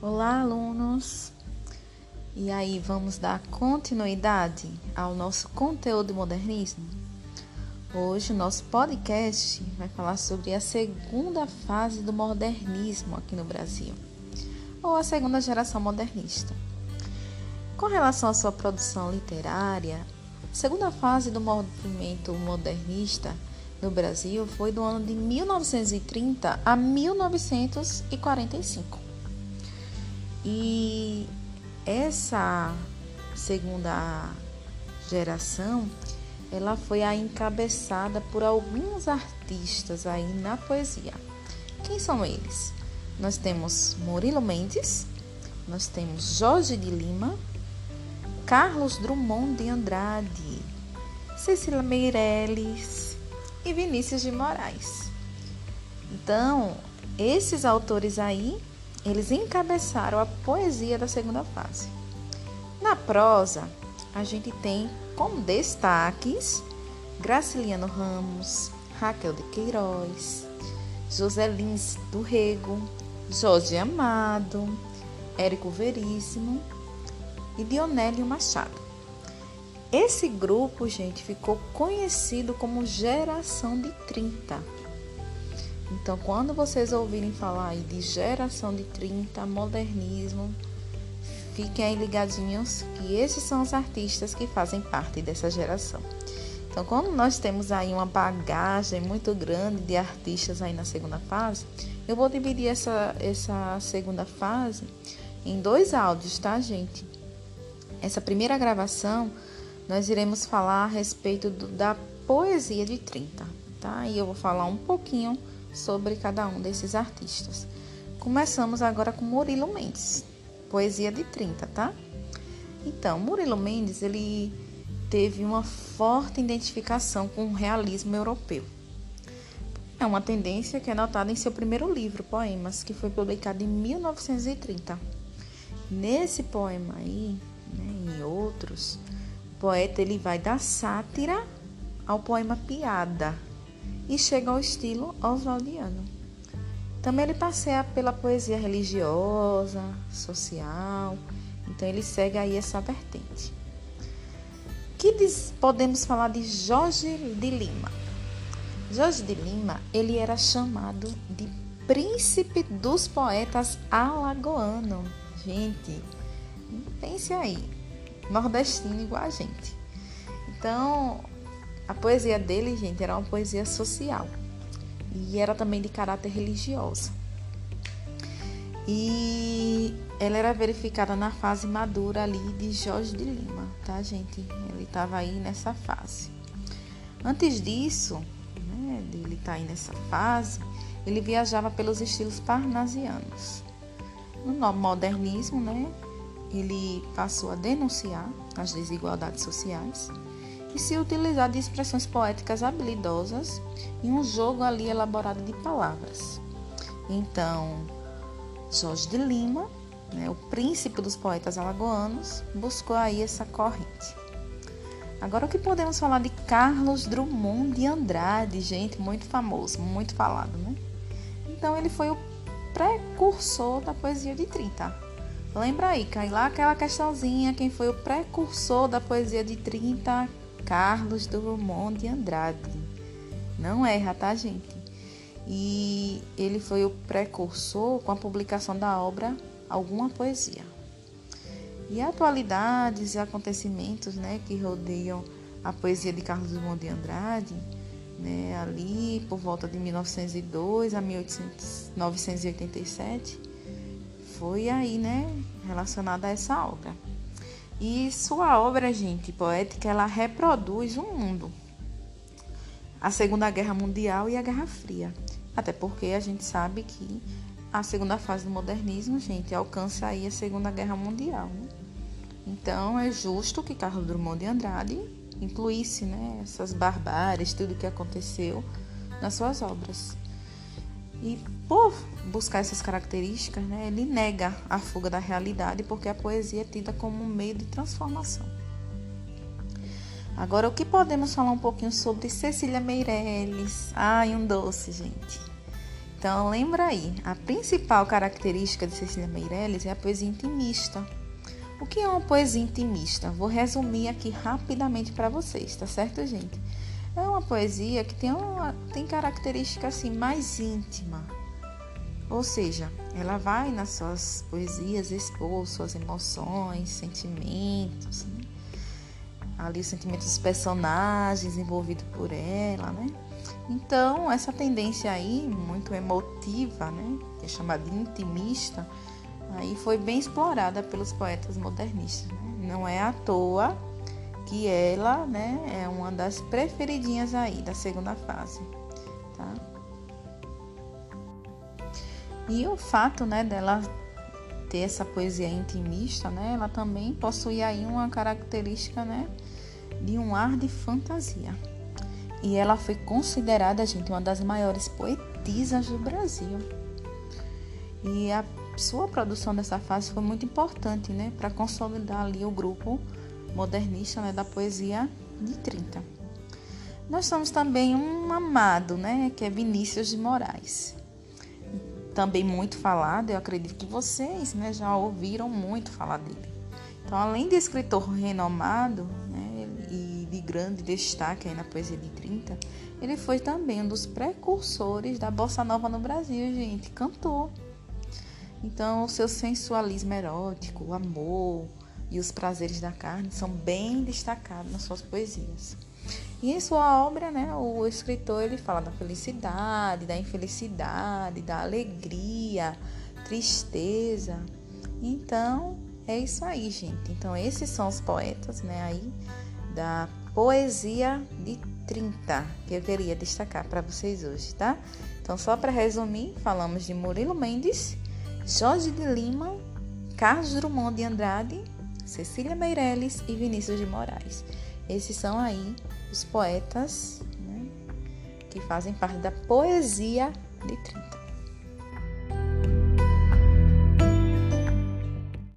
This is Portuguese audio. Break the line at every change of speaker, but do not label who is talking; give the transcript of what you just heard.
Olá, alunos! E aí, vamos dar continuidade ao nosso conteúdo modernismo? Hoje, o nosso podcast vai falar sobre a segunda fase do modernismo aqui no Brasil, ou a segunda geração modernista. Com relação à sua produção literária, a segunda fase do movimento modernista no Brasil foi do ano de 1930 a 1945. E essa segunda geração, ela foi a encabeçada por alguns artistas aí na poesia. Quem são eles? Nós temos Murilo Mendes, nós temos Jorge de Lima, Carlos Drummond de Andrade, Cecília Meirelles e Vinícius de Moraes. Então, esses autores aí eles encabeçaram a poesia da segunda fase. Na prosa, a gente tem como destaques Graciliano Ramos, Raquel de Queiroz, José Lins do Rego, Jorge Amado, Érico Veríssimo e Dionélio Machado. Esse grupo, gente, ficou conhecido como Geração de 30 então, quando vocês ouvirem falar aí de geração de 30, modernismo, fiquem aí ligadinhos que esses são os artistas que fazem parte dessa geração. Então, quando nós temos aí uma bagagem muito grande de artistas aí na segunda fase, eu vou dividir essa, essa segunda fase em dois áudios, tá, gente? Essa primeira gravação, nós iremos falar a respeito do, da poesia de 30, tá? E eu vou falar um pouquinho sobre cada um desses artistas. Começamos agora com Murilo Mendes, poesia de 30, tá? Então, Murilo Mendes, ele teve uma forte identificação com o realismo europeu. É uma tendência que é notada em seu primeiro livro, Poemas, que foi publicado em 1930. Nesse poema aí, né, e outros, o poeta ele vai da sátira ao poema piada, e chega ao estilo oswaldiano. Também ele passeia pela poesia religiosa, social, então ele segue aí essa vertente. Que diz, podemos falar de Jorge de Lima? Jorge de Lima, ele era chamado de príncipe dos poetas alagoano. Gente, pense aí, nordestino igual a gente. Então, a poesia dele, gente, era uma poesia social e era também de caráter religioso. E ela era verificada na fase madura ali de Jorge de Lima, tá, gente? Ele estava aí nessa fase. Antes disso, né, ele estar tá aí nessa fase, ele viajava pelos estilos parnasianos. No modernismo, né, ele passou a denunciar as desigualdades sociais se utilizar de expressões poéticas habilidosas e um jogo ali elaborado de palavras. Então, Jorge de Lima, né, o príncipe dos poetas alagoanos, buscou aí essa corrente. Agora o que podemos falar de Carlos Drummond de Andrade, gente, muito famoso, muito falado, né? Então ele foi o precursor da poesia de 30. Lembra aí, cai lá aquela questãozinha, quem foi o precursor da poesia de 30, Carlos Drummond de Andrade. Não erra, tá, gente? E ele foi o precursor com a publicação da obra Alguma Poesia. E atualidades e acontecimentos né, que rodeiam a poesia de Carlos Drummond de Andrade, né, ali por volta de 1902 a 1987, foi aí né, relacionada a essa obra. E sua obra, gente, poética, ela reproduz o um mundo. A Segunda Guerra Mundial e a Guerra Fria. Até porque a gente sabe que a segunda fase do modernismo, gente, alcança aí a Segunda Guerra Mundial. Né? Então é justo que Carlos Drummond de Andrade incluísse né, essas barbáries, tudo que aconteceu nas suas obras. E por buscar essas características, né, ele nega a fuga da realidade porque a poesia é tida como um meio de transformação. Agora, o que podemos falar um pouquinho sobre Cecília Meirelles? Ai, um doce, gente. Então, lembra aí, a principal característica de Cecília Meirelles é a poesia intimista. O que é uma poesia intimista? Vou resumir aqui rapidamente para vocês, tá certo, gente? É uma poesia que tem, uma, tem característica assim mais íntima. Ou seja, ela vai nas suas poesias expor suas emoções, sentimentos, né? ali os sentimentos dos personagens envolvidos por ela, né? Então, essa tendência aí, muito emotiva, né, que é chamada de intimista, aí foi bem explorada pelos poetas modernistas. Né? Não é à toa que ela, né, é uma das preferidinhas aí da segunda fase, tá? E o fato, né, dela ter essa poesia intimista, né, ela também possui aí uma característica, né, de um ar de fantasia. E ela foi considerada, gente, uma das maiores poetisas do Brasil. E a sua produção dessa fase foi muito importante, né, para consolidar ali o grupo modernista, né, da poesia de 30. Nós temos também um amado, né, que é Vinícius de Moraes. Também muito falado, eu acredito que vocês, né, já ouviram muito falar dele. Então, além de escritor renomado, de grande destaque na poesia de 30, ele foi também um dos precursores da bossa nova no Brasil, gente, cantor. Então, o seu sensualismo erótico, o amor e os prazeres da carne são bem destacados nas suas poesias. E em sua obra, né, o escritor ele fala da felicidade, da infelicidade, da alegria, tristeza. Então, é isso aí, gente. Então, esses são os poetas, né, aí da poesia de 30 que eu queria destacar para vocês hoje, tá? Então, só para resumir, falamos de Murilo Mendes, Jorge de Lima, Carlos Drummond de Andrade, Cecília Meirelles e Vinícius de Moraes. Esses são aí os poetas né, que fazem parte da poesia de 30.